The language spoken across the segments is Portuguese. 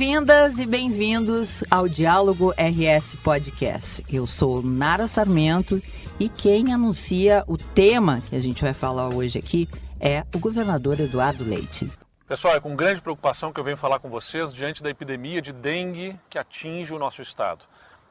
Bem-vindas e bem-vindos ao Diálogo RS Podcast. Eu sou Nara Sarmento e quem anuncia o tema que a gente vai falar hoje aqui é o governador Eduardo Leite. Pessoal, é com grande preocupação que eu venho falar com vocês diante da epidemia de dengue que atinge o nosso estado.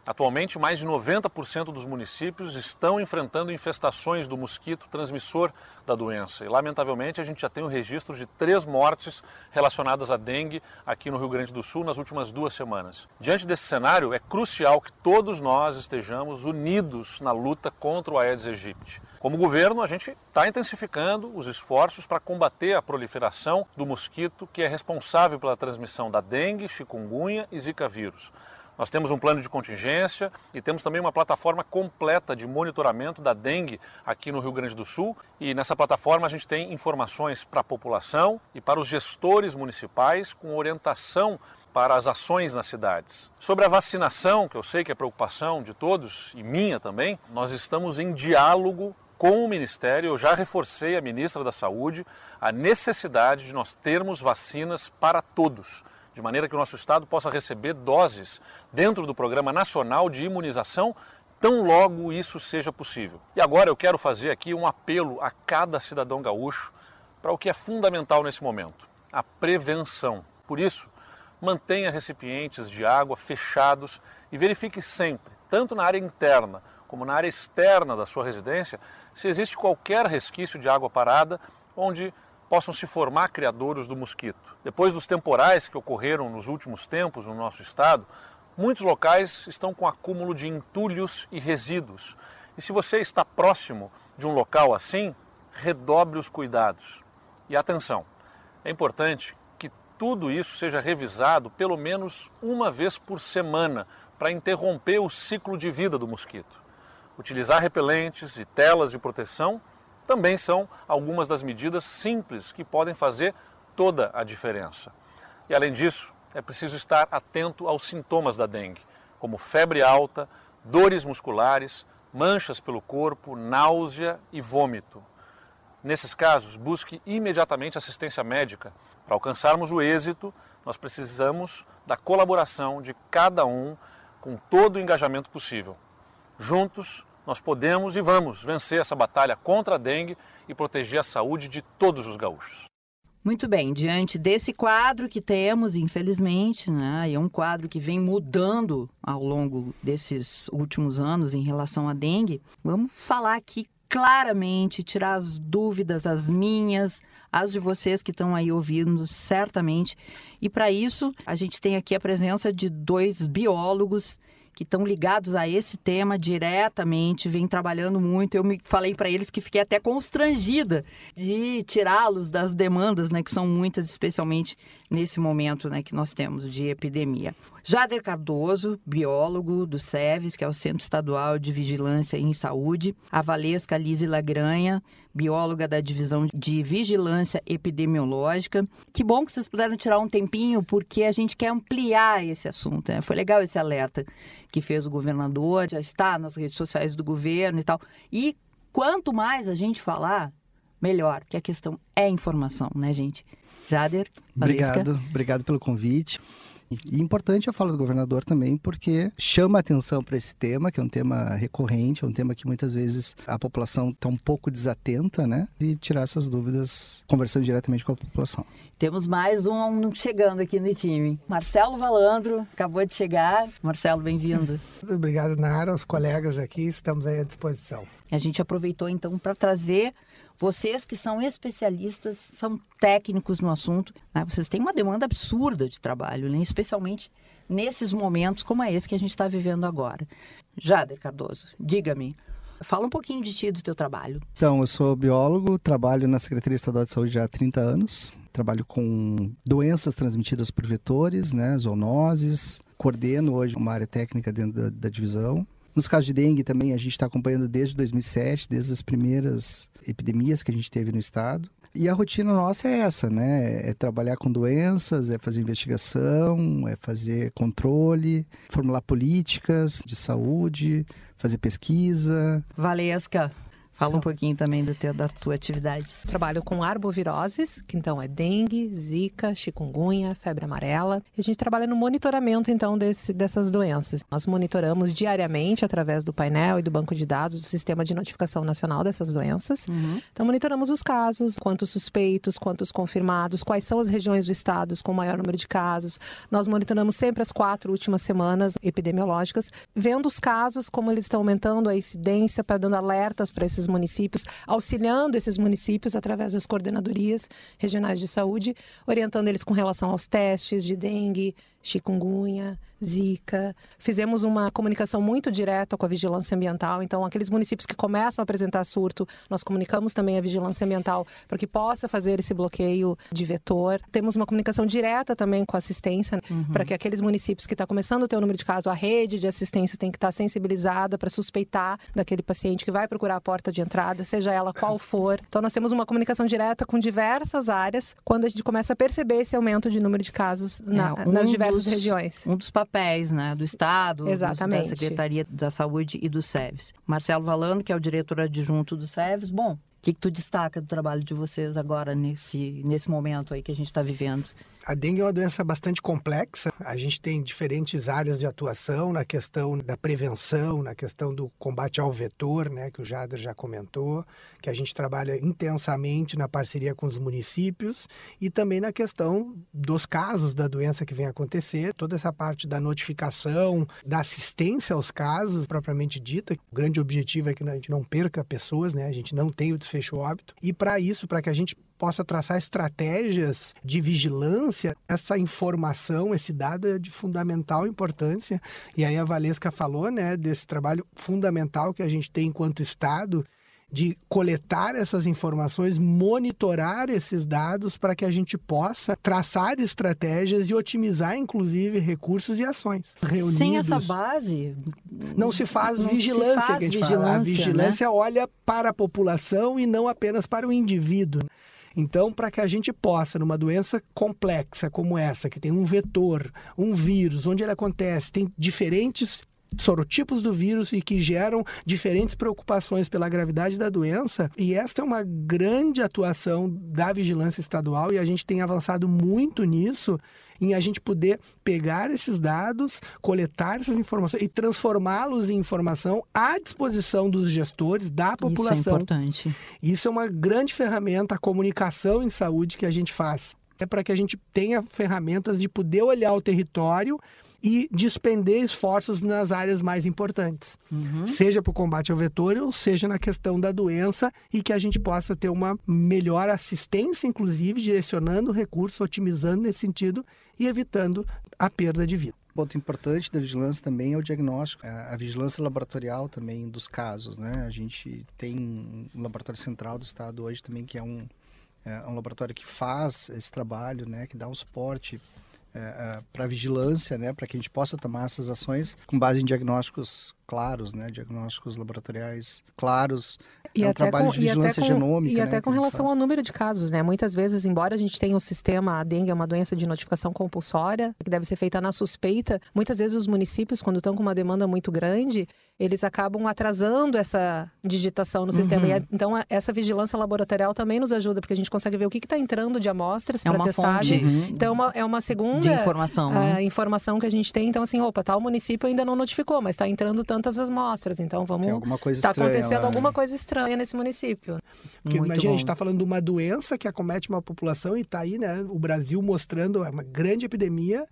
Atualmente, mais de 90% dos municípios estão enfrentando infestações do mosquito transmissor da doença. E, lamentavelmente, a gente já tem o registro de três mortes relacionadas à dengue aqui no Rio Grande do Sul nas últimas duas semanas. Diante desse cenário, é crucial que todos nós estejamos unidos na luta contra o Aedes aegypti. Como governo, a gente está intensificando os esforços para combater a proliferação do mosquito que é responsável pela transmissão da dengue, chikungunya e zika vírus. Nós temos um plano de contingência e temos também uma plataforma completa de monitoramento da dengue aqui no Rio Grande do Sul. E nessa plataforma a gente tem informações para a população e para os gestores municipais com orientação para as ações nas cidades. Sobre a vacinação, que eu sei que é preocupação de todos e minha também, nós estamos em diálogo com o Ministério. Eu já reforcei a ministra da Saúde a necessidade de nós termos vacinas para todos de maneira que o nosso estado possa receber doses dentro do Programa Nacional de Imunização tão logo isso seja possível. E agora eu quero fazer aqui um apelo a cada cidadão gaúcho para o que é fundamental nesse momento: a prevenção. Por isso, mantenha recipientes de água fechados e verifique sempre, tanto na área interna como na área externa da sua residência, se existe qualquer resquício de água parada onde possam se formar criadouros do mosquito. Depois dos temporais que ocorreram nos últimos tempos no nosso estado, muitos locais estão com acúmulo de entulhos e resíduos. E se você está próximo de um local assim, redobre os cuidados. E atenção, é importante que tudo isso seja revisado pelo menos uma vez por semana para interromper o ciclo de vida do mosquito. Utilizar repelentes e telas de proteção também são algumas das medidas simples que podem fazer toda a diferença. E além disso, é preciso estar atento aos sintomas da dengue, como febre alta, dores musculares, manchas pelo corpo, náusea e vômito. Nesses casos, busque imediatamente assistência médica. Para alcançarmos o êxito, nós precisamos da colaboração de cada um com todo o engajamento possível. Juntos, nós podemos e vamos vencer essa batalha contra a dengue e proteger a saúde de todos os gaúchos. Muito bem, diante desse quadro que temos, infelizmente, né, e é um quadro que vem mudando ao longo desses últimos anos em relação à dengue, vamos falar aqui claramente, tirar as dúvidas, as minhas, as de vocês que estão aí ouvindo, certamente. E para isso, a gente tem aqui a presença de dois biólogos que estão ligados a esse tema diretamente, vem trabalhando muito. Eu me falei para eles que fiquei até constrangida de tirá-los das demandas, né, que são muitas, especialmente nesse momento, né, que nós temos de epidemia. Jader Cardoso, biólogo do SEVES, que é o Centro Estadual de Vigilância em Saúde, a Valesca Lise Lagranha, bióloga da Divisão de Vigilância Epidemiológica. Que bom que vocês puderam tirar um tempinho, porque a gente quer ampliar esse assunto. Né? Foi legal esse alerta que fez o governador, já está nas redes sociais do governo e tal. E quanto mais a gente falar, melhor, porque a questão é informação, né, gente? Jader, Valesca. Obrigado, obrigado pelo convite. E importante a fala do governador também, porque chama atenção para esse tema, que é um tema recorrente, é um tema que muitas vezes a população está um pouco desatenta, né? E tirar essas dúvidas conversando diretamente com a população. Temos mais um chegando aqui no time. Marcelo Valandro acabou de chegar. Marcelo, bem-vindo. Obrigado, Nara, os colegas aqui, estamos aí à disposição. A gente aproveitou então para trazer vocês que são especialistas, são técnicos no assunto, né? vocês têm uma demanda absurda de trabalho, né? especialmente nesses momentos como é esse que a gente está vivendo agora. Jader Cardoso, diga-me, Fala um pouquinho de ti do teu trabalho. Então, eu sou biólogo, trabalho na Secretaria Estadual de Saúde já há 30 anos. Trabalho com doenças transmitidas por vetores, né, zoonoses. Coordeno hoje uma área técnica dentro da, da divisão. Nos casos de dengue também a gente está acompanhando desde 2007, desde as primeiras epidemias que a gente teve no estado. E a rotina nossa é essa, né? É trabalhar com doenças, é fazer investigação, é fazer controle, formular políticas de saúde, fazer pesquisa. Valesca, Fala um pouquinho também do teu, da tua atividade. Trabalho com arboviroses, que então é dengue, zika, chikungunya, febre amarela. A gente trabalha no monitoramento então desse, dessas doenças. Nós monitoramos diariamente através do painel e do banco de dados do Sistema de Notificação Nacional dessas doenças. Uhum. Então monitoramos os casos, quantos suspeitos, quantos confirmados, quais são as regiões do estado com maior número de casos. Nós monitoramos sempre as quatro últimas semanas epidemiológicas, vendo os casos, como eles estão aumentando, a incidência, para dando alertas para esses municípios, auxiliando esses municípios através das coordenadorias regionais de saúde, orientando eles com relação aos testes de dengue, chikungunya, zika. Fizemos uma comunicação muito direta com a vigilância ambiental. Então, aqueles municípios que começam a apresentar surto, nós comunicamos também a vigilância ambiental para que possa fazer esse bloqueio de vetor. Temos uma comunicação direta também com a assistência, uhum. para que aqueles municípios que estão tá começando a ter o número de casos, a rede de assistência tem que estar tá sensibilizada para suspeitar daquele paciente que vai procurar a porta de entrada, seja ela qual for. Então, nós temos uma comunicação direta com diversas áreas quando a gente começa a perceber esse aumento de número de casos na, é, um nas diversas dos, regiões. Um dos papéis né, do Estado, Exatamente. da Secretaria da Saúde e do SEVES. Marcelo Valano, que é o diretor adjunto do SEVES. Bom, o que, que tu destaca do trabalho de vocês agora nesse, nesse momento aí que a gente está vivendo? A dengue é uma doença bastante complexa. A gente tem diferentes áreas de atuação na questão da prevenção, na questão do combate ao vetor, né, que o Jader já comentou, que a gente trabalha intensamente na parceria com os municípios e também na questão dos casos da doença que vem acontecer, toda essa parte da notificação, da assistência aos casos propriamente dita. O grande objetivo é que a gente não perca pessoas, né? A gente não tem o desfecho óbito. E para isso, para que a gente possa traçar estratégias de vigilância, essa informação, esse dado é de fundamental importância. E aí a Valesca falou, né, desse trabalho fundamental que a gente tem enquanto Estado de coletar essas informações, monitorar esses dados para que a gente possa traçar estratégias e otimizar, inclusive, recursos e ações. Reunidos, Sem essa base, não se faz não vigilância. Se faz que a, vigilância, fala. a vigilância né? olha para a população e não apenas para o indivíduo. Então, para que a gente possa, numa doença complexa como essa, que tem um vetor, um vírus, onde ele acontece, tem diferentes sorotipos do vírus e que geram diferentes preocupações pela gravidade da doença. E esta é uma grande atuação da vigilância estadual e a gente tem avançado muito nisso em a gente poder pegar esses dados, coletar essas informações e transformá-los em informação à disposição dos gestores, da população. Isso é importante. Isso é uma grande ferramenta, a comunicação em saúde que a gente faz. É para que a gente tenha ferramentas de poder olhar o território e despender esforços nas áreas mais importantes, uhum. seja para o combate ao vetor ou seja na questão da doença e que a gente possa ter uma melhor assistência, inclusive direcionando recursos, otimizando nesse sentido e evitando a perda de vida ponto importante da vigilância também é o diagnóstico, a, vigilância laboratorial também dos casos, né? A gente tem um laboratório central do estado hoje também que é um, é um laboratório que faz esse trabalho, né? Que dá um suporte é, é, para vigilância, né, para que a gente possa tomar essas ações com base em diagnósticos claros, né, diagnósticos laboratoriais claros. E é um trabalho com, de vigilância e genômica. E né, até com relação ao número de casos, né? Muitas vezes, embora a gente tenha um sistema, a dengue é uma doença de notificação compulsória, que deve ser feita na suspeita, muitas vezes os municípios, quando estão com uma demanda muito grande, eles acabam atrasando essa digitação no uhum. sistema. E, então, essa vigilância laboratorial também nos ajuda, porque a gente consegue ver o que está entrando de amostras é para testagem. Fonte. Uhum. Então, é uma, é uma segunda de informação, né? informação que a gente tem. Então, assim, opa, tal município ainda não notificou, mas está entrando tanto tantas amostras. Então vamos. Tem alguma coisa Está acontecendo lá. alguma coisa estranha nesse município. Porque Muito imagina, bom. a gente está falando de uma doença que acomete uma população e está aí, né? O Brasil mostrando uma grande epidemia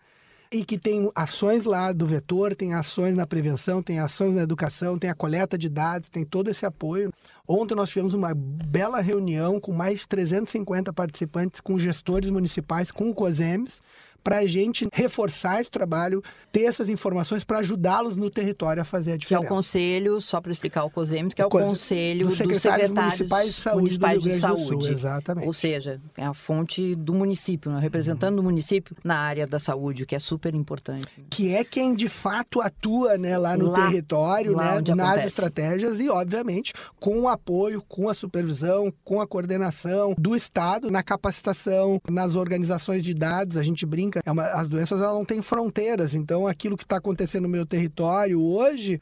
e que tem ações lá do vetor, tem ações na prevenção, tem ações na educação, tem a coleta de dados, tem todo esse apoio. Ontem nós tivemos uma bela reunião com mais de 350 participantes, com gestores municipais, com o COSEMES, para a gente reforçar esse trabalho, ter essas informações para ajudá-los no território a fazer a diferença. Que é o conselho, só para explicar o COSEMES, que é o, conselho dos secretários, municipais de saúde municipais Sul, saúde. exatamente. Ou seja, é a fonte do município, né? representando uhum. o município na área da saúde, o que é super importante. Que é quem de fato atua né, lá no lá, território, lá né, nas acontece. estratégias e, obviamente, com o apoio, com a supervisão, com a coordenação do Estado, na capacitação, nas organizações de dados. A gente brinca é uma, as doenças ela não têm fronteiras, então aquilo que está acontecendo no meu território hoje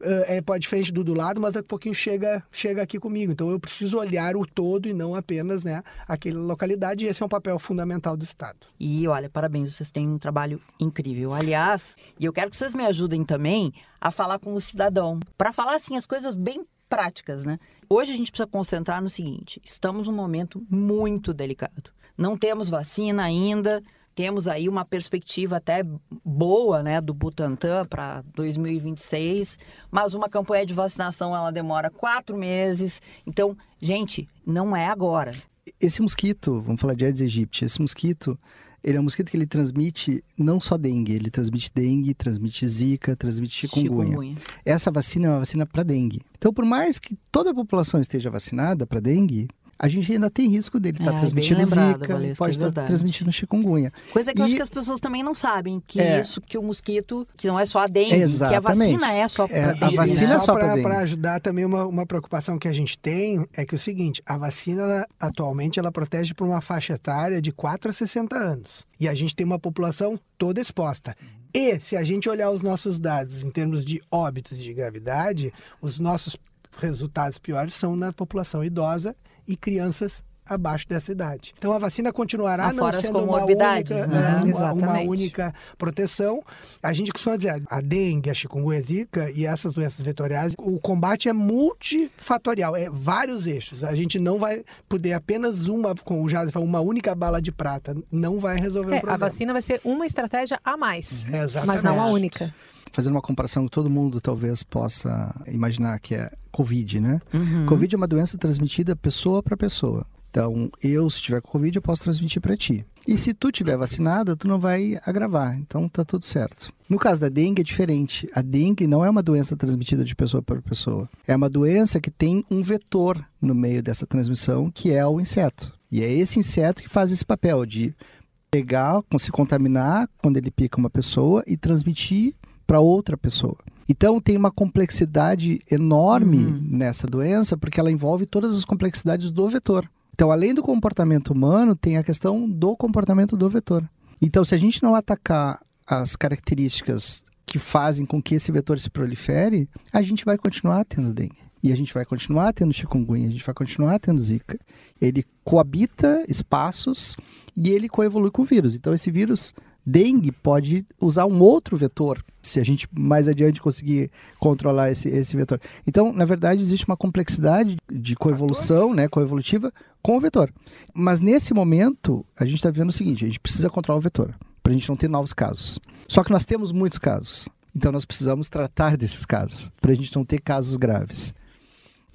é, pode diferente do do lado, mas daqui a pouquinho chega, chega aqui comigo. Então eu preciso olhar o todo e não apenas né, aquela localidade, e esse é um papel fundamental do Estado. E olha, parabéns, vocês têm um trabalho incrível. Aliás, e eu quero que vocês me ajudem também a falar com o cidadão, para falar assim as coisas bem práticas, né? Hoje a gente precisa concentrar no seguinte: estamos num momento muito delicado. Não temos vacina ainda, temos aí uma perspectiva até boa, né, do Butantan para 2026, mas uma campanha de vacinação ela demora quatro meses. Então, gente, não é agora. Esse mosquito, vamos falar de Aedes aegypti, esse mosquito, ele é um mosquito que ele transmite não só dengue, ele transmite dengue, transmite zika, transmite chikungunya. chikungunya. Essa vacina é uma vacina para dengue. Então, por mais que toda a população esteja vacinada para dengue, a gente ainda tem risco dele estar tá é, transmitindo lembrado, zika, Valesca, pode estar é tá transmitindo chikungunya. Coisa que e... eu acho que as pessoas também não sabem, que é... isso, que o mosquito, que não é só a dengue, Exatamente. que a vacina é só para é. A vacina né? é só para ajudar também uma, uma preocupação que a gente tem é que é o seguinte, a vacina ela, atualmente ela protege por uma faixa etária de 4 a 60 anos. E a gente tem uma população toda exposta. E se a gente olhar os nossos dados em termos de óbitos de gravidade, os nossos resultados piores são na população idosa e crianças abaixo dessa idade. Então a vacina continuará não sendo uma única, né? uma, uma, única proteção. A gente costuma dizer a dengue, a chikungunya, a zika e essas doenças vetoriais, o combate é multifatorial, é vários eixos. A gente não vai poder apenas uma, com o Jade uma única bala de prata, não vai resolver é, o problema. A vacina vai ser uma estratégia a mais, é, mas não a única fazendo uma comparação que todo mundo talvez possa imaginar que é Covid, né? Uhum. Covid é uma doença transmitida pessoa para pessoa. Então, eu, se tiver Covid, eu posso transmitir para ti. E se tu tiver vacinada, tu não vai agravar. Então, tá tudo certo. No caso da dengue, é diferente. A dengue não é uma doença transmitida de pessoa para pessoa. É uma doença que tem um vetor no meio dessa transmissão, que é o inseto. E é esse inseto que faz esse papel de pegar, se contaminar quando ele pica uma pessoa e transmitir para outra pessoa. Então tem uma complexidade enorme uhum. nessa doença, porque ela envolve todas as complexidades do vetor. Então, além do comportamento humano, tem a questão do comportamento do vetor. Então, se a gente não atacar as características que fazem com que esse vetor se prolifere, a gente vai continuar tendo dengue. E a gente vai continuar tendo chikungunya, a gente vai continuar tendo zika. Ele coabita espaços e ele coevolui com o vírus. Então, esse vírus dengue pode usar um outro vetor, se a gente mais adiante conseguir controlar esse, esse vetor. Então, na verdade, existe uma complexidade de coevolução, né, coevolutiva, com o vetor. Mas nesse momento, a gente está vendo o seguinte: a gente precisa controlar o vetor, para a gente não ter novos casos. Só que nós temos muitos casos. Então, nós precisamos tratar desses casos, para a gente não ter casos graves.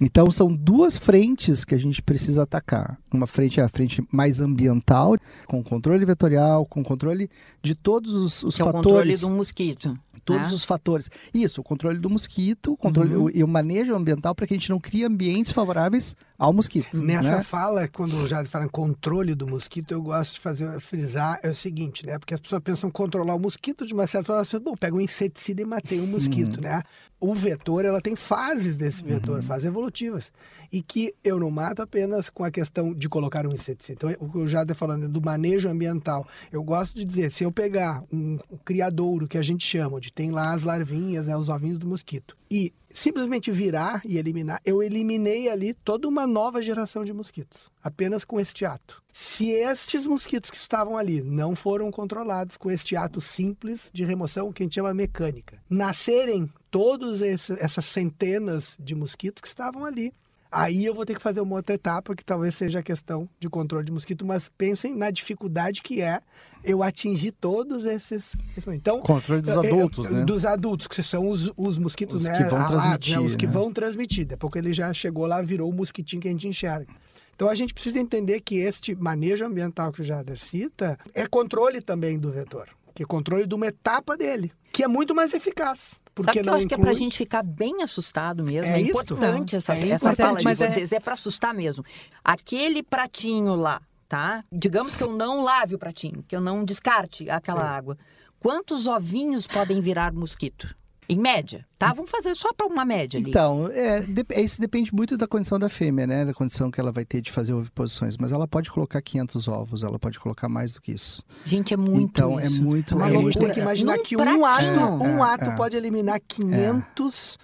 Então são duas frentes que a gente precisa atacar. Uma frente é a frente mais ambiental, com controle vetorial, com controle de todos os, os que fatores. É o controle do mosquito. Todos né? os fatores. Isso, o controle do mosquito, o controle uhum. e o manejo ambiental para que a gente não crie ambientes favoráveis ao mosquito. Nessa né? fala, quando já falam controle do mosquito, eu gosto de fazer frisar é o seguinte, né? Porque as pessoas pensam controlar o mosquito de uma certa forma, as bom, pega um inseticida e matei um mosquito, uhum. né? O vetor, ela tem fases desse vetor, uhum. fases evolutivas, e que eu não mato apenas com a questão de colocar um inseticida. Então, o que eu já estou falando do manejo ambiental, eu gosto de dizer, se eu pegar um, um criadouro que a gente chama, onde tem lá as larvinhas, né, os ovinhos do mosquito, e simplesmente virar e eliminar, eu eliminei ali toda uma nova geração de mosquitos, apenas com este ato. Se estes mosquitos que estavam ali não foram controlados com este ato simples de remoção, que a gente chama mecânica, nascerem todas essas centenas de mosquitos que estavam ali, Aí eu vou ter que fazer uma outra etapa, que talvez seja a questão de controle de mosquito, mas pensem na dificuldade que é eu atingir todos esses. Então, controle dos adultos, eu, né? Dos adultos, que são os, os mosquitos, os né? Que vão alados, transmitir, né? Os que né? vão transmitir. Depois que ele já chegou lá, virou o mosquitinho que a gente enxerga. Então a gente precisa entender que este manejo ambiental que o Jader cita é controle também do vetor, que é controle de uma etapa dele, que é muito mais eficaz. Porque Sabe que eu acho inclui... que é pra gente ficar bem assustado mesmo. É, é importante essa, é essa fala de vocês. É, é para assustar mesmo. Aquele pratinho lá, tá? Digamos que eu não lave o pratinho, que eu não descarte aquela Sim. água. Quantos ovinhos podem virar mosquito? Em média, tá? Vamos fazer só para uma média ali. Então, é, é, isso depende muito da condição da fêmea, né? Da condição que ela vai ter de fazer oviposições. Mas ela pode colocar 500 ovos, ela pode colocar mais do que isso. Gente, é muito Então, isso. é muito... É, a gente tem que imaginar Num que um ato, um é, ato é. pode eliminar 500...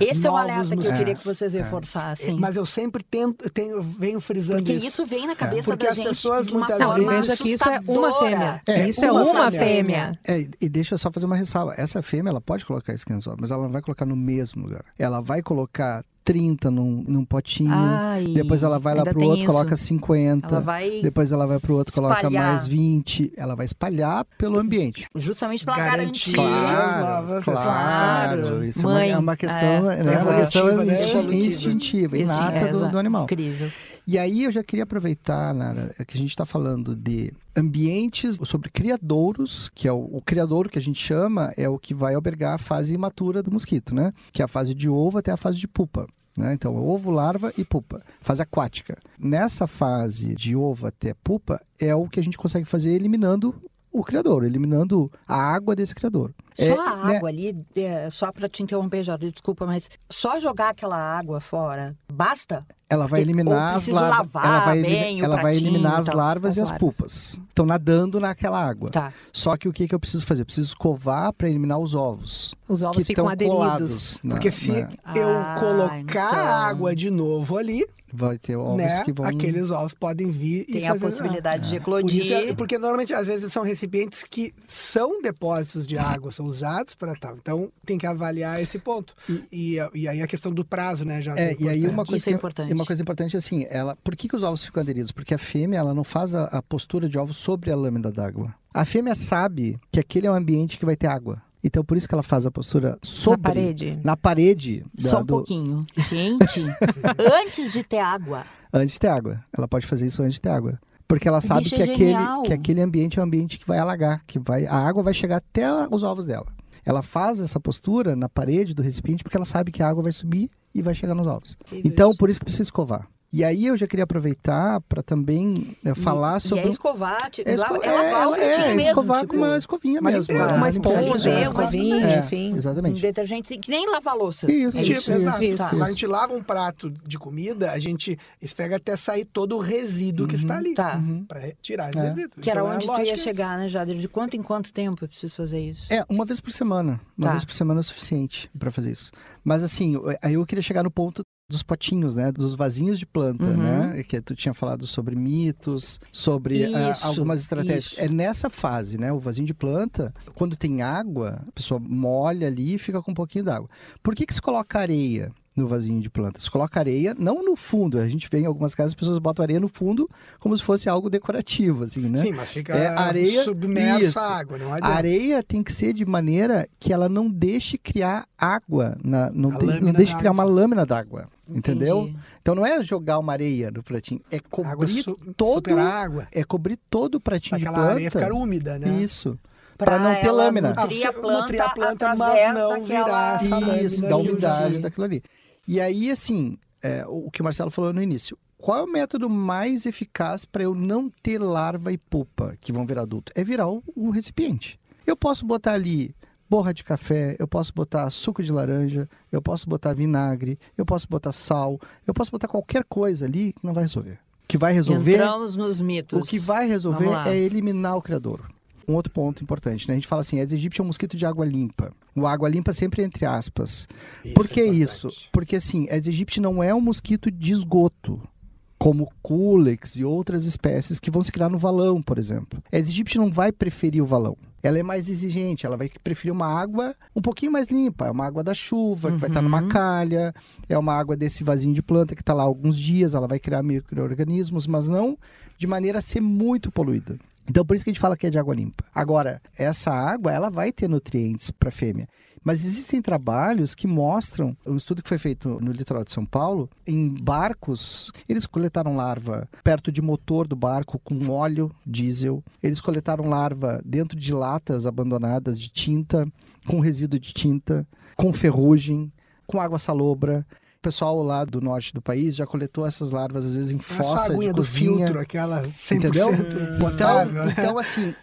Esse é o novos alerta que eu queria que vocês reforçassem. Mas eu sempre tento, tenho, venho frisando Porque isso. isso vem na cabeça Porque da as gente pessoas de uma muitas forma vezes- veja que isso é uma fêmea. É, isso é uma uma fêmea. fêmea. É, e- deixa eu só fazer uma ressalva. Essa fêmea, ela pode colocar esse anzol, mas ela não vai colocar no mesmo lugar. Ela vai colocar 30 num, num potinho, Ai, depois ela vai lá pro outro, isso. coloca 50, Ela vai depois ela vai pro outro, coloca espalhar. mais 20. Ela vai espalhar pelo ambiente. justamente para Garantir. Claro. claro. claro. Isso Mãe, é uma, é uma questão, é, né, é uma questão né? insti- Evolutiva. instintiva, inata é, do, do animal. Incrível. E aí eu já queria aproveitar, Nara, que a gente está falando de ambientes sobre criadouros, que é o, o criadouro que a gente chama, é o que vai albergar a fase imatura do mosquito, né? Que é a fase de ovo até a fase de pupa. Né? Então, ovo, larva e pupa, fase aquática. Nessa fase de ovo até pupa é o que a gente consegue fazer eliminando o criador, eliminando a água desse criador. Só É, a né? água ali, é, só para te interromper, Jorge, desculpa, mas só jogar aquela água fora basta? Ela vai Ou eliminar as preciso larvas. lavar Ela vai, bem ela vai eliminar as larvas As e as larvas. pupas. Estão nadando naquela água. Tá. Só que o que, que eu preciso fazer? Eu preciso escovar para eliminar os ovos. Os ovos que ficam estão aderidos. colados. na- Porque se na- eu Ah, colocar então. a água de novo ali, vai ter ovos né, que vão. aqueles ovos podem vir e Tem a possibilidade de Por isso é- eclodir. porque normalmente, às vezes, são recipientes que são depósitos de água, são usados para tal. Então, tem que avaliar esse ponto. E, e aí a questão do prazo, né? Já É, e aí uma Isso coisa, é que- importante. e uma coisa importante assim, ela, por que, que os ovos ficam aderidos? Porque a fêmea ela não faz a, a postura de ovo sobre a lâmina d'água. A fêmea sabe que aquele é um ambiente que vai ter água. Então por isso que ela faz a postura sobre Na parede. na parede da- Só um do- pouquinho. Gente, antes de ter água. antes de ter água. Ela pode fazer isso antes de ter água. Porque ela sabe que é aquele, que aquele ambiente é um ambiente que vai alagar, que vai, a água vai chegar até os ovos dela. Ela faz essa postura na parede do recipiente porque ela sabe que a água vai subir e vai chegar nos ovos. Então, por isso que precisa escovar. E aí eu já queria aproveitar para também eh, falar e, sobre. E é escovar, tipo, É, esco- é lavar é, é, mesmo. escovar tipo, com uma escovinha Mas mesmo. limpeza, né? Uma esponja, é, uma escovinha, É, enfim. Um Exatamente. detergente que nem lavar louça. Isso, É Tipo, isso, exato. isso, isso. Quando a gente lava um prato de comida, a gente esfrega até sair todo o resíduo que está ali. Tá. Uhum. Para tirar o É. resíduo. Que era Então, é a onde tu ia é chegar, né, Jader? De quanto em quanto tempo eu preciso fazer isso? É, uma vez por semana. Uma Tá. vez por semana é o suficiente para fazer isso. Mas assim, aí eu queria chegar no ponto dos potinhos, né? Dos vasinhos de planta, Uhum. né? Que tu tinha falado sobre mitos, sobre ah, Isso, algumas estratégias. isso. É nessa fase, né? O vasinho de planta, quando tem água, a pessoa molha ali e fica com um pouquinho d'água. Por que que se coloca areia? No vasinho de planta. Se coloca areia, não no fundo. A gente vê em algumas casas as pessoas botam areia no fundo como se fosse algo decorativo, assim, né? Sim, mas fica É, areia- submersa isso. a água, não A adianta. areia tem que ser de maneira que ela não deixe criar água, na, não, A de- não deixe criar uma água. lâmina d'água, entendeu? Entendi. Então não é jogar uma areia no pratinho, é água cobrir su todo, água. é cobrir todo o pratinho de Aquela areia planta. ficar úmida, né? Isso. Para não ter lâmina. Nutrir a Ah, planta, nutrir a planta, mas não daquela... virar Isso, da umidade daquilo ali. E aí, assim, é, o que o Marcelo falou no início. Qual é o método mais eficaz para eu não ter larva e pupa que vão virar adulto? É virar o, o recipiente. Eu posso botar ali borra de café, eu posso botar suco de laranja, eu posso botar vinagre, eu posso botar sal, eu posso botar qualquer coisa ali que não vai resolver. O que vai resolver, Entramos nos mitos. o que vai resolver é eliminar o criador. Um outro ponto importante, né? A gente fala assim, Aedes aegypti é um mosquito de água limpa. O água limpa sempre entre aspas. Por que é isso? Porque assim, Aedes aegypti não é um mosquito de esgoto, como Culex e outras espécies que vão se criar no valão, por exemplo. Aedes aegypti não vai preferir o valão. Ela é mais exigente, ela vai preferir uma água um pouquinho mais limpa. É uma água da chuva, que vai estar numa Uhum. calha, é uma água desse vasinho de planta que está lá alguns dias, ela vai criar micro-organismos, mas não de maneira a ser muito poluída. Então, por isso que a gente fala que é de água limpa. Agora, essa água, ela vai ter nutrientes para fêmea. Mas existem trabalhos que mostram, um estudo que foi feito no litoral de São Paulo, em barcos, eles coletaram larva perto de motor do barco com óleo diesel, eles coletaram larva dentro de latas abandonadas de tinta, com resíduo de tinta, com ferrugem, com água salobra. Pessoal lá do norte do país já coletou essas larvas, às vezes, em fossa de do cozinha. filtro, aquela 100% Entendeu? potável. Então, né? então assim,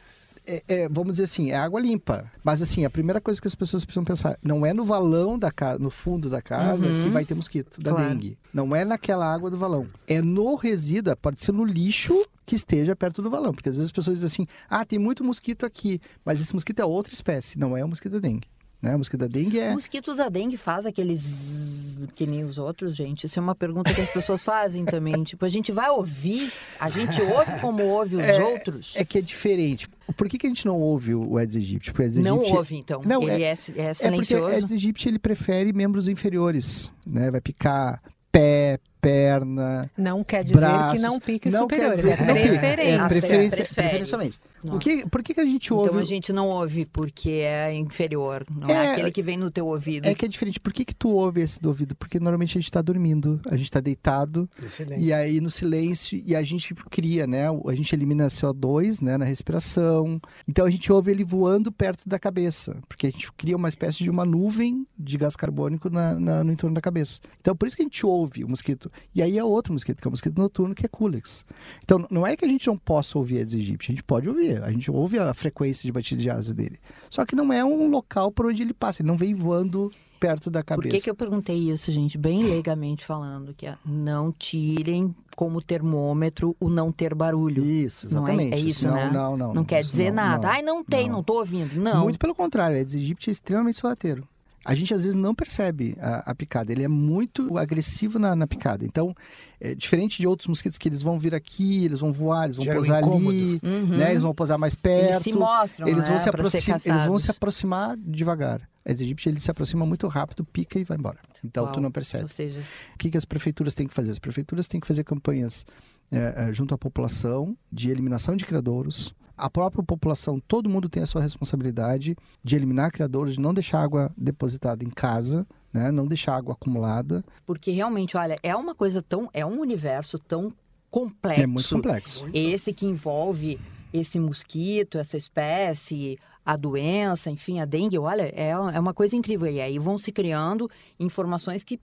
é- é, vamos dizer assim, é água limpa. Mas assim, a primeira coisa que as pessoas precisam pensar, não é no valão da casa, no fundo da casa Uhum. que vai ter mosquito da Claro. dengue. Não é naquela água do valão. É no resíduo, pode ser no lixo que esteja perto do valão. Porque às vezes as pessoas dizem assim, ah, tem muito mosquito aqui, mas esse mosquito é outra espécie, não é o mosquito da dengue. Né? O mosquito da dengue é. O mosquito da dengue faz aqueles zzz que nem os outros, gente. Isso é uma pergunta que as pessoas fazem também. Tipo, a gente vai ouvir, a gente ouve como ouve os outros. É que é diferente. Por que, que a gente não ouve o Aedes aegypti? Porque o Aedes Não aegypti- ouve, então. Não, Ele é, é, É porque silencioso. Aedes aegypti ele prefere membros inferiores, né? Vai picar pé, perna, Não quer dizer braços. que não pique Não quer superiores, dizer é que não pique. preferência. É Ah, preferência. Nossa. O que, por que, que a gente ouve? Então a gente não ouve porque é inferior. Não é, É, aquele que vem no teu ouvido. É que é diferente. Por que, que tu ouve esse do ouvido? Porque normalmente a gente tá dormindo, a gente tá deitado, Excelente. e aí no silêncio, e a gente cria, né? A gente elimina CO2 né, na respiração. Então a gente ouve ele voando perto da cabeça, porque a gente cria uma espécie de uma nuvem de gás carbônico na- na- no entorno da cabeça. Então por isso que a gente ouve o mosquito. E aí é outro mosquito, que é o mosquito noturno, que é Culex. Então não é que a gente não possa ouvir Aedes aegypti, a gente pode ouvir, a gente ouve a frequência de batida de asa dele. Só que não é um local por onde ele passa, ele não vem voando perto da Por cabeça. que, que eu perguntei isso, gente? Bem leigamente falando, que é não tirem como termômetro o não ter barulho. Isso, Não é- exatamente. é isso, não, né? não, não. Não, quer isso dizer não, nada. não. Ai, não tem, não. não, tô ouvindo. Não. Muito pelo contrário, Aedes aegypti é extremamente sorrateiro. A gente às vezes não percebe a, a picada, ele é muito agressivo na, na picada. Então, é diferente de outros mosquitos que eles vão vir aqui, eles vão voar, eles vão Gera um pousar incômodo. ali, Uhum. né? Eles vão pousar mais Eles perto. se mostram, eles né, vão se pra ser aproximar, eles vão se aproximar devagar. Aedes aegypti ele se aproxima muito rápido, pica e vai embora. Então Uau. tu não percebe. Ou seja, O que, que as prefeituras têm que fazer? As prefeituras têm que fazer campanhas é, é, junto à população de eliminação de criadouros. A própria população, todo mundo tem a sua responsabilidade de eliminar criadouros, de não deixar água depositada em casa, né? não deixar água acumulada. porque realmente, olha, é uma coisa tão. É um universo tão complexo. É muito complexo. Esse que envolve esse mosquito, essa espécie, a doença, enfim, a dengue, olha, é, é uma coisa incrível. E aí vão se criando informações que,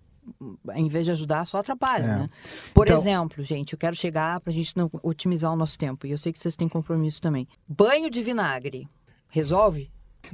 em vez de ajudar, só atrapalham, É. né? Por Então- exemplo, gente, eu quero chegar para a gente não otimizar o nosso tempo. E eu sei que vocês têm compromisso também. Banho de vinagre. Resolve?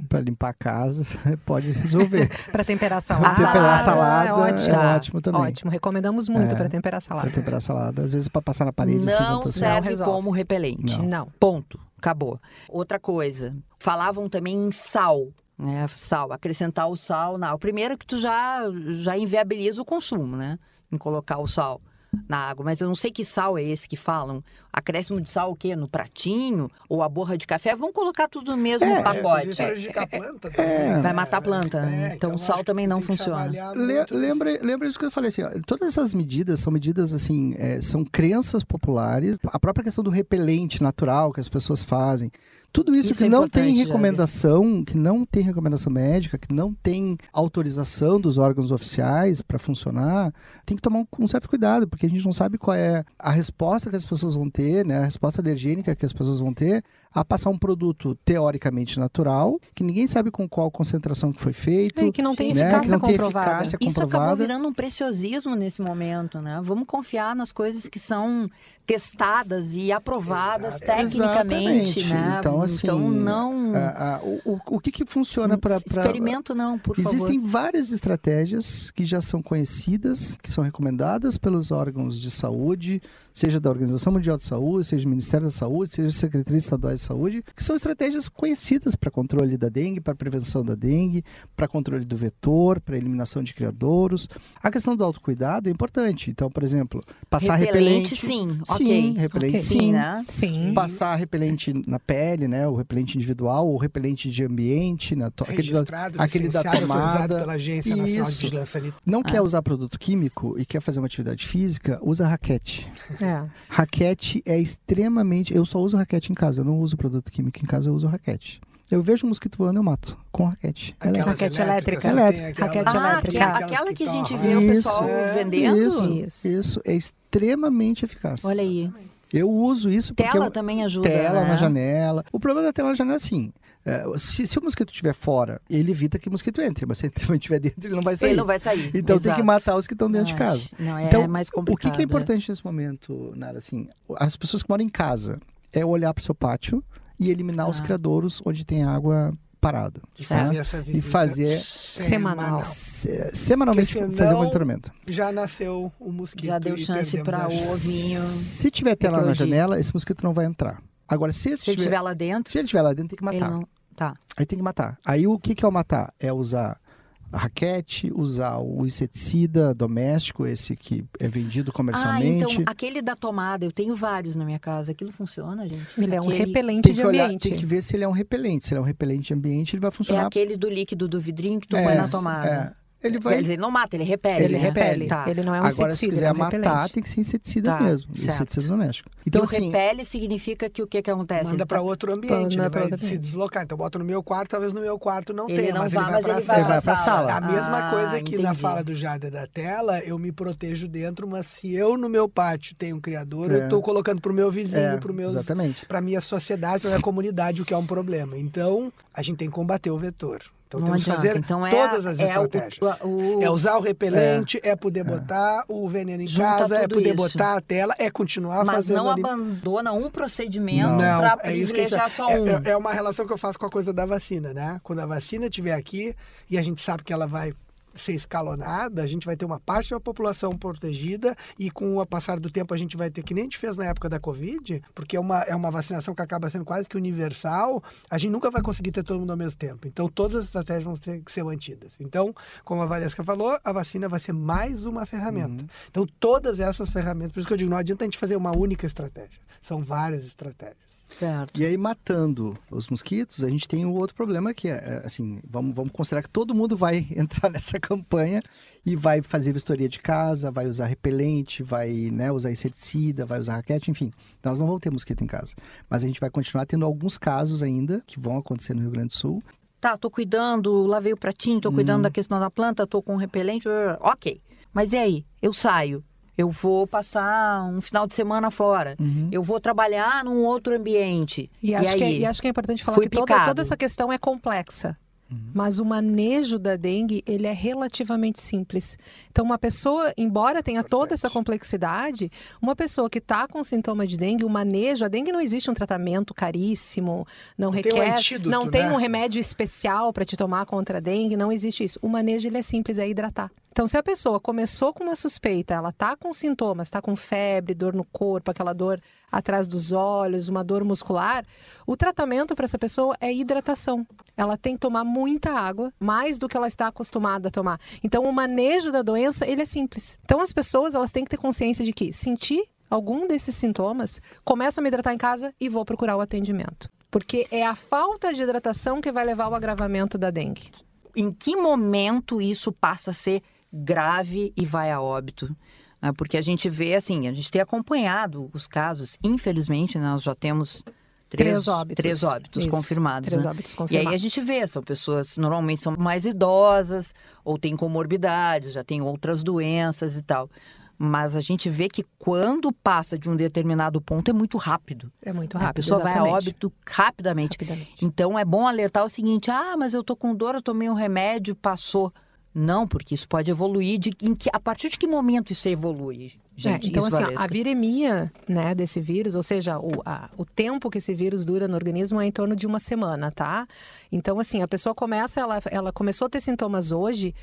Para limpar a casa, pode resolver. Para temperar salada. temperar a salada é ótimo. é ótimo também. Ótimo, recomendamos muito É. para temperar Para salada. temperar a salada, às vezes para passar na parede. assim, não assim. serve como repelente. Não. Não. Ponto. Acabou. Outra coisa. Falavam também em sal. Né? Sal. Acrescentar o sal. Na... O primeiro é que tu já, já inviabiliza o consumo, né? Em colocar o sal na água. Mas eu não sei que sal é esse que falam. Acréscimo de sal o quê? No pratinho? Ou a borra de café? Vamos colocar tudo no mesmo É, pacote. Isso prejudica a planta É. também. Vai matar a planta, né? Então, o sal também não funciona. Le- lembra, lembra isso que eu falei assim, ó, todas essas medidas são medidas assim, é, são crenças populares, a própria questão do repelente natural que as pessoas fazem, tudo isso, Isso que é não tem recomendação, que não tem recomendação médica, que não tem autorização dos órgãos oficiais para funcionar, tem que tomar um, um certo cuidado, porque a gente não sabe qual é a resposta que as pessoas vão ter, né, a resposta alergênica que as pessoas vão ter a passar um produto teoricamente natural, que ninguém sabe com qual concentração que foi feito, É, que não tem né, que eficácia não tem comprovada. eficácia Isso acabou virando um preciosismo nesse momento, né? Vamos confiar nas coisas que são testadas e aprovadas Exato. tecnicamente, Exatamente. né? Então, assim, Então, não... Ah, ah, o, o- que, que funciona para. Experimento não, por Existem favor. várias estratégias que já são conhecidas, que são recomendadas pelos órgãos de saúde, seja da Organização Mundial de Saúde, seja do Ministério da Saúde, seja Secretaria Estadual de Saúde, que são estratégias conhecidas para controle da dengue, para prevenção da dengue, para controle do vetor, para eliminação de criadouros. A questão do autocuidado é importante. Então, por exemplo, passar repelente. sim, Sim, ok. repelente Ok. sim. Sim, né? Sim. Passar repelente na pele, né? O repelente individual, ou repelente de ambiente, né? Aquele da- Registrado, aquele da tomada. pela Agência Nacional de Isso. Vigilância Sanitária. não Ah. quer usar produto químico e quer fazer uma atividade física, usa raquete. É. Raquete é extremamente. Eu só uso raquete em casa, eu não uso produto químico em casa, eu uso raquete. Eu vejo um mosquito voando, eu mato com raquete. Ela é Raquete elétrica. tem aquelas- Raquete Ah, elétrica. aquela, aquela que a gente vê o pessoal é, vendendo. Isso, Isso. isso é extremamente eficaz. Olha aí. Eu uso isso porque Tela eu- também ajuda, tela né? na janela. O problema da tela na janela é assim: é, se, se o mosquito estiver fora, ele evita que o mosquito entre, mas se ele estiver dentro, ele não vai sair. Ele não vai sair. Então tem Exato. que matar os que estão dentro de Ah, casa. Não, é Então, mais O complicado. que, que é importante nesse momento, Nara? Assim, as pessoas que moram em casa é olhar para o seu pátio e eliminar os Ah. criadouros onde tem água parada. E tá? fazer essa visita fazer- Semanal. Se- Semanalmente fazer senão- monitoramento. Já nasceu o mosquito. Já deu chance para o ovinho. Se tiver tela na janela, esse mosquito não vai entrar. Agora, se, esse Se ele tiver, estiver lá dentro, se ele estiver lá dentro, tem que ele matar. não. Tá. Aí tem que matar. Aí o que, que é o matar? É usar a raquete, usar o inseticida doméstico, esse que é vendido Ah, comercialmente. então aquele da tomada, eu tenho vários na minha casa. Aquilo funciona, gente? Ele é um Aquele- repelente de olhar, ambiente. tem que ver se ele é um repelente. Se ele é um repelente de ambiente, ele vai É funcionar. aquele do líquido do vidrinho que tu É, põe na tomada. é. Ele Quer vai. dizer, ele não mata, ele repele. Ele né? repele. Tá. Ele não é um Agora, se quiser é um matar, repelente. tem que ser inseticida Tá, mesmo. certo. Inseticida doméstico. Então, Então, e o assim, repele significa que o que, que acontece? Manda para tá- outro ambiente, ele pra vai outro se deslocar. Então bota no meu quarto, talvez no meu quarto não Ele tenha, não mas vai, ele vai mas para ele a vai vai pra sala. A mesma Ah, coisa que na entendi. fala do Jader da tela, eu me protejo dentro, mas se eu no meu pátio tenho um criador, É. eu estou colocando pro meu vizinho, é, pro meus exatamente. para minha sociedade, para minha comunidade, o que é um problema. Então, a gente tem que combater o vetor. Então, Não temos que fazer então, é, todas as é estratégias. O, o- É usar o repelente, é, poder botar o veneno em Junta casa, é poder isso. botar a tela, é continuar Mas fazendo não ali. abandona um procedimento Não. para é privilegiar tá- só é, um. é- é uma relação que eu faço com a coisa da vacina, né? Quando a vacina estiver aqui e a gente sabe que ela vai ser escalonada, a gente vai ter uma parte da população protegida e com o passar do tempo a gente vai ter, que nem a gente fez na época da Covid, porque é uma, é uma vacinação que acaba sendo quase que universal, a gente nunca vai conseguir ter todo mundo ao mesmo tempo. Então todas as estratégias vão ter que ser mantidas. Então, como a Valesca falou, a vacina vai ser mais uma ferramenta. Então todas essas ferramentas, por isso que eu digo, não adianta a gente fazer uma única estratégia. São várias estratégias. Certo. E aí, matando os mosquitos, a gente tem um outro problema que é, é, assim, vamos, vamos considerar que todo mundo vai entrar nessa campanha e vai fazer vistoria de casa, vai usar repelente, vai né, usar inseticida, vai usar raquete, enfim. Nós não vamos ter mosquito em casa. Mas a gente vai continuar tendo alguns casos ainda que vão acontecer no Rio Grande do Sul. Tá, tô cuidando, lavei o pratinho, tô cuidando Uhum. da questão da planta, tô com repelente, ok. Mas e aí? Eu saio, eu vou passar um final de semana fora, Uhum. eu vou trabalhar num outro ambiente. E acho, aí? que, é- e acho que é importante falar que toda, toda essa questão é complexa. Mas o manejo da dengue, ele é relativamente simples. Então, uma pessoa, embora tenha toda essa complexidade, uma pessoa que está com sintoma de dengue, o manejo, a dengue não existe um tratamento caríssimo, não, Não tem um requer, antídoto, não tem né? um remédio especial para te tomar contra a dengue, não existe isso. O manejo, ele é simples, é hidratar. Então, se a pessoa começou com uma suspeita, ela está com sintomas, está com febre, dor no corpo, aquela dor atrás dos olhos, uma dor muscular, o tratamento para essa pessoa é hidratação. Ela tem que tomar muita água, mais do que ela está acostumada a tomar. Então, o manejo da doença, ele é simples. Então, as pessoas, elas têm que ter consciência de que sentir algum desses sintomas, começo a me hidratar em casa e vou procurar o atendimento. Porque é a falta de hidratação que vai levar ao agravamento da dengue. Em que momento isso passa a ser grave e vai a óbito? né? Porque a gente vê, assim, a gente tem acompanhado os casos, infelizmente, nós já temos três, Três óbitos. três óbitos Isso, confirmados. Três né? óbitos E aí confirmados. a gente vê, são pessoas normalmente são mais idosas ou têm comorbidades, já têm outras doenças e tal. Mas a gente vê que quando passa de um determinado ponto é muito rápido. É muito a rápido. pessoa vai a exatamente. óbito rapidamente. Rapidamente. Então é bom alertar o seguinte: ah, mas eu tô com dor, eu tomei um remédio, passou. Não, porque isso pode evoluir. De, em que, a partir de que momento isso evolui? Gente, É, então, isso, assim, ó, a viremia né, desse vírus, ou seja, o, a- o tempo que esse vírus dura no organismo é em torno de uma semana, tá? Então, assim, a pessoa começa, ela, ela começou a ter sintomas hoje.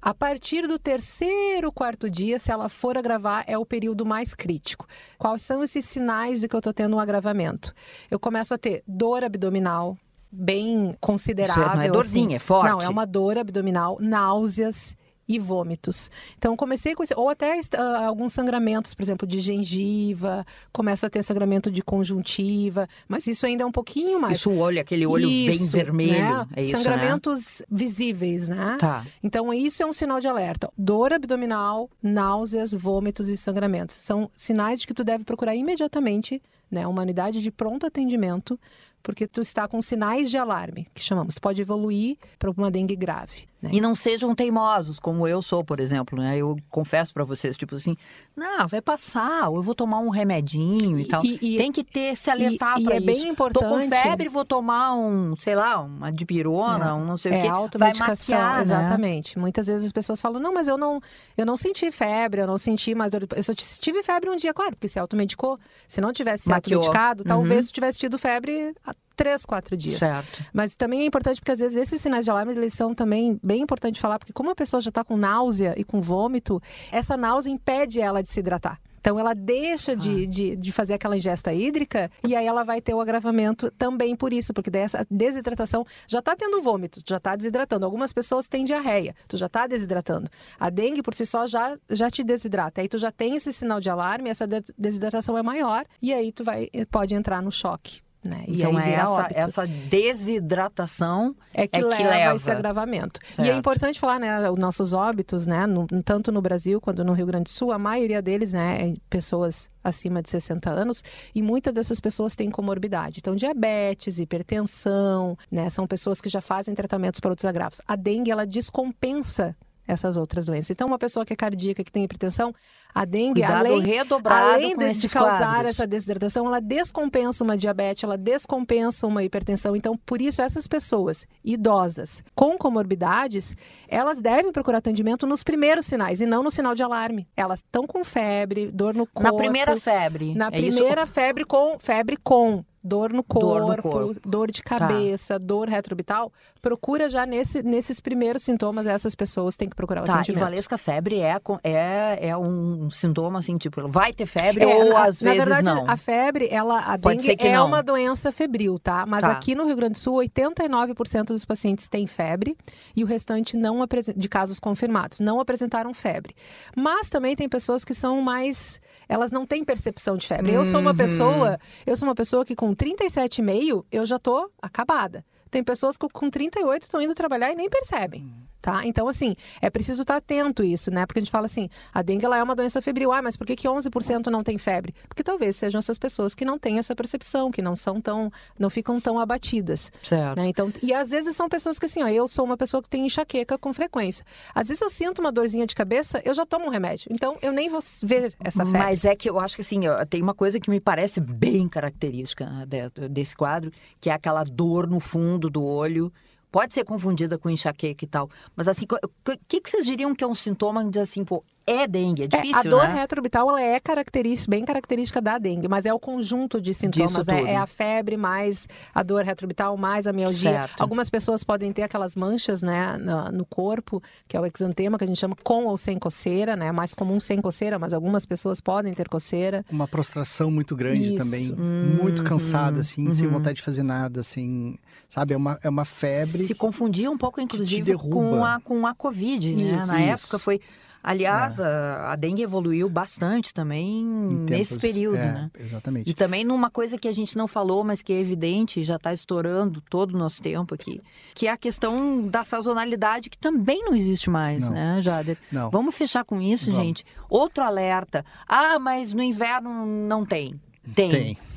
A partir do terceiro, quarto dia, se ela for agravar, é o período mais crítico. Quais são esses sinais de que eu estou tendo um agravamento? Eu começo a ter dor abdominal, bem considerável. Isso é- não é assim. dorzinha, é forte. Não, é uma dor abdominal, náuseas e vômitos. Então, comecei com esse, ou até ah, alguns sangramentos, por exemplo, de gengiva, começa a ter sangramento de conjuntiva, mas isso ainda é um pouquinho mais. Isso o olho, aquele olho bem Isso, vermelho. né? É isso, né? Sangramentos visíveis, né? Tá. Então, isso é um sinal de alerta. Dor abdominal, náuseas, vômitos e sangramentos. São sinais de que tu deve procurar imediatamente né, uma unidade de pronto atendimento, porque tu está com sinais de alarme, que chamamos. Tu pode evoluir para uma dengue grave. Né? E não sejam teimosos, como eu sou, por exemplo, né? Eu confesso pra vocês, tipo assim, não, vai passar, ou eu vou tomar um remedinho e, E- tal. e- Tem que ter, se alertar pra é isso. bem Tô com importante- febre, vou tomar um, sei lá, uma dipirona, É, um não sei o É quê. Vai automedicação, maquiar, né? exatamente. Muitas vezes as pessoas falam, não, mas eu não, eu não senti febre, eu não senti, mas eu, eu só tive febre um dia, claro, porque se automedicou. Se não tivesse se automedicado, Uhum. talvez tu tivesse tido febre três, quatro dias. Certo. Mas também é importante porque às vezes esses sinais de alarme eles são também bem importante falar, porque como a pessoa já está com náusea e com vômito, essa náusea impede ela de se hidratar. Então ela deixa de, Ah. de, de fazer aquela ingesta hídrica e aí ela vai ter o agravamento também por isso, porque daí essa desidratação já está tendo vômito, já está desidratando. Algumas pessoas têm diarreia, tu já está desidratando. A dengue por si só já, já te desidrata. Aí tu já tem esse sinal de alarme, essa de- desidratação é maior e aí tu vai pode entrar no choque. Né? E Então aí é essa, óbito. essa desidratação é que, é que leva, leva. a esse agravamento. E Certo. é importante falar, né, os nossos óbitos, né, no- tanto no Brasil quanto no Rio Grande do Sul, a maioria deles, né, é pessoas acima de 60 anos, e muitas dessas pessoas têm comorbidade. Então, diabetes, hipertensão, né, são pessoas que já fazem tratamentos para outros agravos. A dengue, ela descompensa essas outras doenças. Então, uma pessoa que é cardíaca, que tem hipertensão, a dengue, cuidado além redobrado Além de, de causar quadros. essa desidratação, ela descompensa uma diabetes, ela descompensa uma hipertensão. Então, por isso, essas pessoas idosas com comorbidades, elas devem procurar atendimento nos primeiros sinais e não no sinal de alarme. Elas estão com febre, dor no corpo. Na primeira febre. Na é isso? primeira febre com febre com dor no corpo, Dor no corpo. Tá. dor de cabeça, dor retroorbital, procura já nesse, nesses primeiros sintomas essas pessoas têm que procurar o Tá, e atendimento. Valesca, febre é, é, é um sintoma assim, tipo, vai ter febre É, ou na, às na vezes verdade, não? a febre, ela, a Pode dengue ser que é não. uma doença febril, tá? Mas Tá. aqui no Rio Grande do Sul, 89% dos pacientes têm febre e o restante não de casos confirmados não apresentaram febre. Mas também tem pessoas que são mais, elas não têm percepção de febre. Eu sou uma Uhum. pessoa, eu sou uma pessoa que com 37,5 eu já tô acabada. Tem pessoas que com 38 estão indo trabalhar e nem percebem, tá? Então, assim, é preciso estar atento a isso, né? Porque a gente fala assim, a dengue ela é uma doença febril. Ah, mas por que, que 11% não tem febre? Porque talvez sejam essas pessoas que não têm essa percepção, que não são tão, não ficam tão abatidas, Certo. né? Então, e às vezes são pessoas que assim, ó, eu sou uma pessoa que tem enxaqueca com frequência. Às vezes eu sinto uma dorzinha de cabeça, eu já tomo um remédio. Então, eu nem vou ver essa febre. Mas é que eu acho que assim, ó, tem uma coisa que me parece bem característica né, de- desse quadro, que é aquela dor no fundo do olho. Pode ser confundida com enxaqueca e tal. Mas assim, o que, que vocês diriam que é um sintoma de assim, pô, é dengue? É É, difícil, a dor né? retroorbital ela é característica, bem característica da dengue, mas é o conjunto de sintomas. Tudo. É a febre mais a dor retroorbital mais a mialgia. Certo. Algumas pessoas podem ter aquelas manchas né, no, no corpo, que é o exantema, que a gente chama com ou sem coceira, né? É mais comum sem coceira, mas algumas pessoas podem ter coceira. Uma prostração muito grande Isso. também. Uhum, muito cansada, assim, sem uhum. vontade de fazer nada, assim. Sabe, é uma, é uma febre. Se confundia um pouco, inclusive, com a, com a Covid, né? Isso. Na Isso. época foi. Aliás, a, a dengue evoluiu bastante também nesse período, é, né? Exatamente. E também numa coisa que a gente não falou, mas que é evidente, já está estourando todo o nosso tempo aqui, que é a questão da sazonalidade, que também não existe mais, Não. né, Jader? Não. Vamos fechar com isso, Vamos. gente. Outro alerta. Ah, mas no inverno não tem. Tem.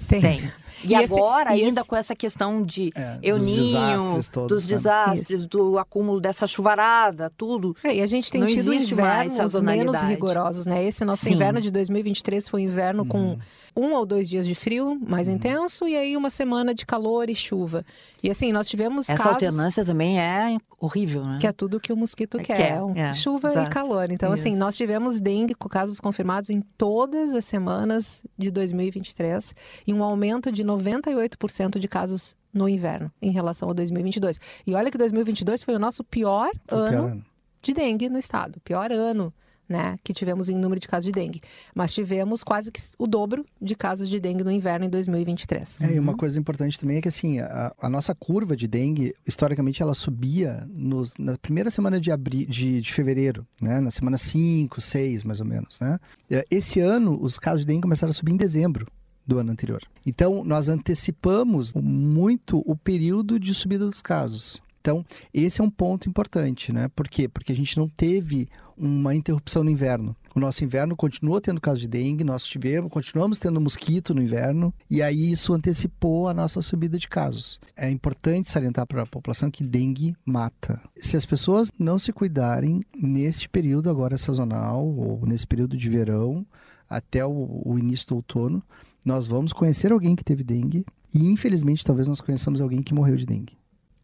Tem. Tem. E, E esse- agora, e ainda esse- com essa questão de É, El dos Ninho, desastres todos, dos né? desastres, do acúmulo dessa chuvarada, tudo. É, e a gente tem Não tido existe mais invernos menos rigorosos, né? Esse nosso Sim. inverno de 2023 foi um inverno com um ou dois dias de frio mais intenso e aí uma semana de calor e chuva. E assim, nós tivemos Essa casos alternância também é horrível, né? que é tudo que o mosquito É, quer, quer, um- é, chuva exato. e calor. Então, assim, Isso. nós tivemos dengue com casos confirmados em todas as semanas de 2023 e um aumento de 98% de casos no inverno em relação a 2022. E olha que 2022 foi o nosso pior Foi ano pior ano. de dengue no estado, pior ano. Né, que tivemos em número de casos de dengue. Mas tivemos quase que o dobro de casos de dengue no inverno em 2023. É, e Uhum. uma coisa importante também é que assim, a, a nossa curva de dengue, historicamente, ela subia nos- na primeira semana de, abri, de, de fevereiro, né? Na semana 5, 6, mais ou menos, né? É, Esse ano, os casos de dengue começaram a subir em dezembro do ano anterior. Então, nós antecipamos muito o período de subida dos casos. Então, esse é um ponto importante, né? Por quê? Porque a gente não teve uma interrupção no inverno. O nosso inverno continuou tendo casos de dengue, nós tivemos, continuamos tendo mosquito no inverno, e aí isso antecipou a nossa subida de casos. É importante salientar para a população que dengue mata. Se as pessoas não se cuidarem neste período agora sazonal, ou nesse período de verão, até o, o início do outono, nós vamos conhecer alguém que teve dengue, e infelizmente talvez nós conheçamos alguém que morreu de dengue.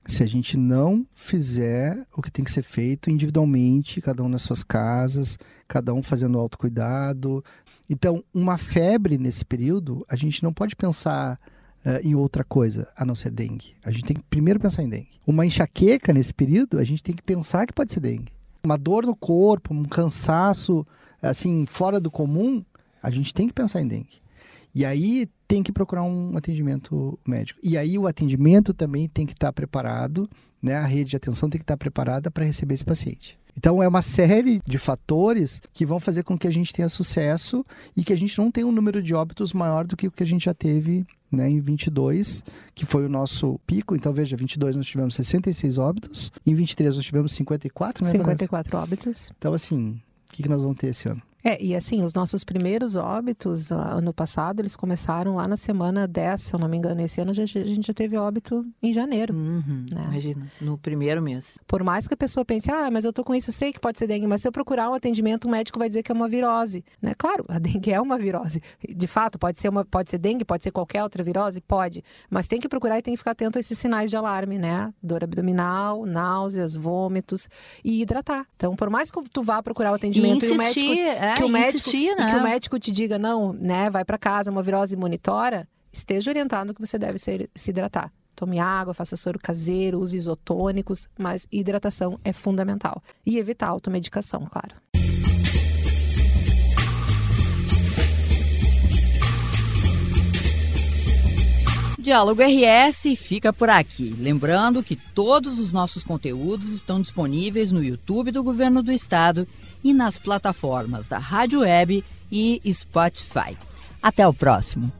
Se a gente não fizer o que tem que ser feito individualmente, cada um nas suas casas, cada um fazendo autocuidado. Então, uma febre nesse período, a gente não pode pensar eh, em outra coisa a não ser dengue. A gente tem que primeiro pensar em dengue. Uma enxaqueca nesse período, a gente tem que pensar que pode ser dengue. Uma dor no corpo, um cansaço, assim, fora do comum, A gente tem que pensar em dengue. E aí tem que procurar um atendimento médico. E aí o atendimento também tem que estar preparado, né? A rede de atenção tem que estar preparada para receber esse paciente. Então é uma série de fatores que vão fazer com que a gente tenha sucesso e que a gente não tenha um número de óbitos maior do que o que a gente já teve né, em 22, que foi o nosso pico. Então, veja, 22 nós tivemos 66 óbitos, em 23 nós tivemos 54, né? 54 óbitos. Então, assim, o que, que nós vamos ter esse ano? É, e assim, os nossos primeiros óbitos, ah, ano passado, eles começaram lá na semana 10, se eu não me engano. Esse ano a gente, a gente já teve óbito em janeiro. Uhum, né? Imagina, no primeiro mês. Por mais que a pessoa pense, ah, mas eu tô com isso, sei que pode ser dengue, mas se eu procurar um atendimento, o médico vai dizer que é uma virose. Né? Claro, a dengue é uma virose. De fato, pode ser, uma, pode ser dengue, pode ser qualquer outra virose? Pode. Mas tem que procurar e tem que ficar atento a esses sinais de alarme, né? Dor abdominal, náuseas, vômitos e hidratar. Então, por mais que tu vá procurar o atendimento e, insistir, e o médico. É, que o médico insistir, né? que o médico te diga, não, né, vai para casa, uma virose monitora, esteja orientado que você deve se, se hidratar. Tome água, faça soro caseiro, use isotônicos, mas hidratação é fundamental. E evitar automedicação, claro. Diálogo RS fica por aqui. Lembrando que todos os nossos conteúdos estão disponíveis no YouTube do Governo do Estado e nas plataformas da Rádio Web e Spotify. Até o próximo.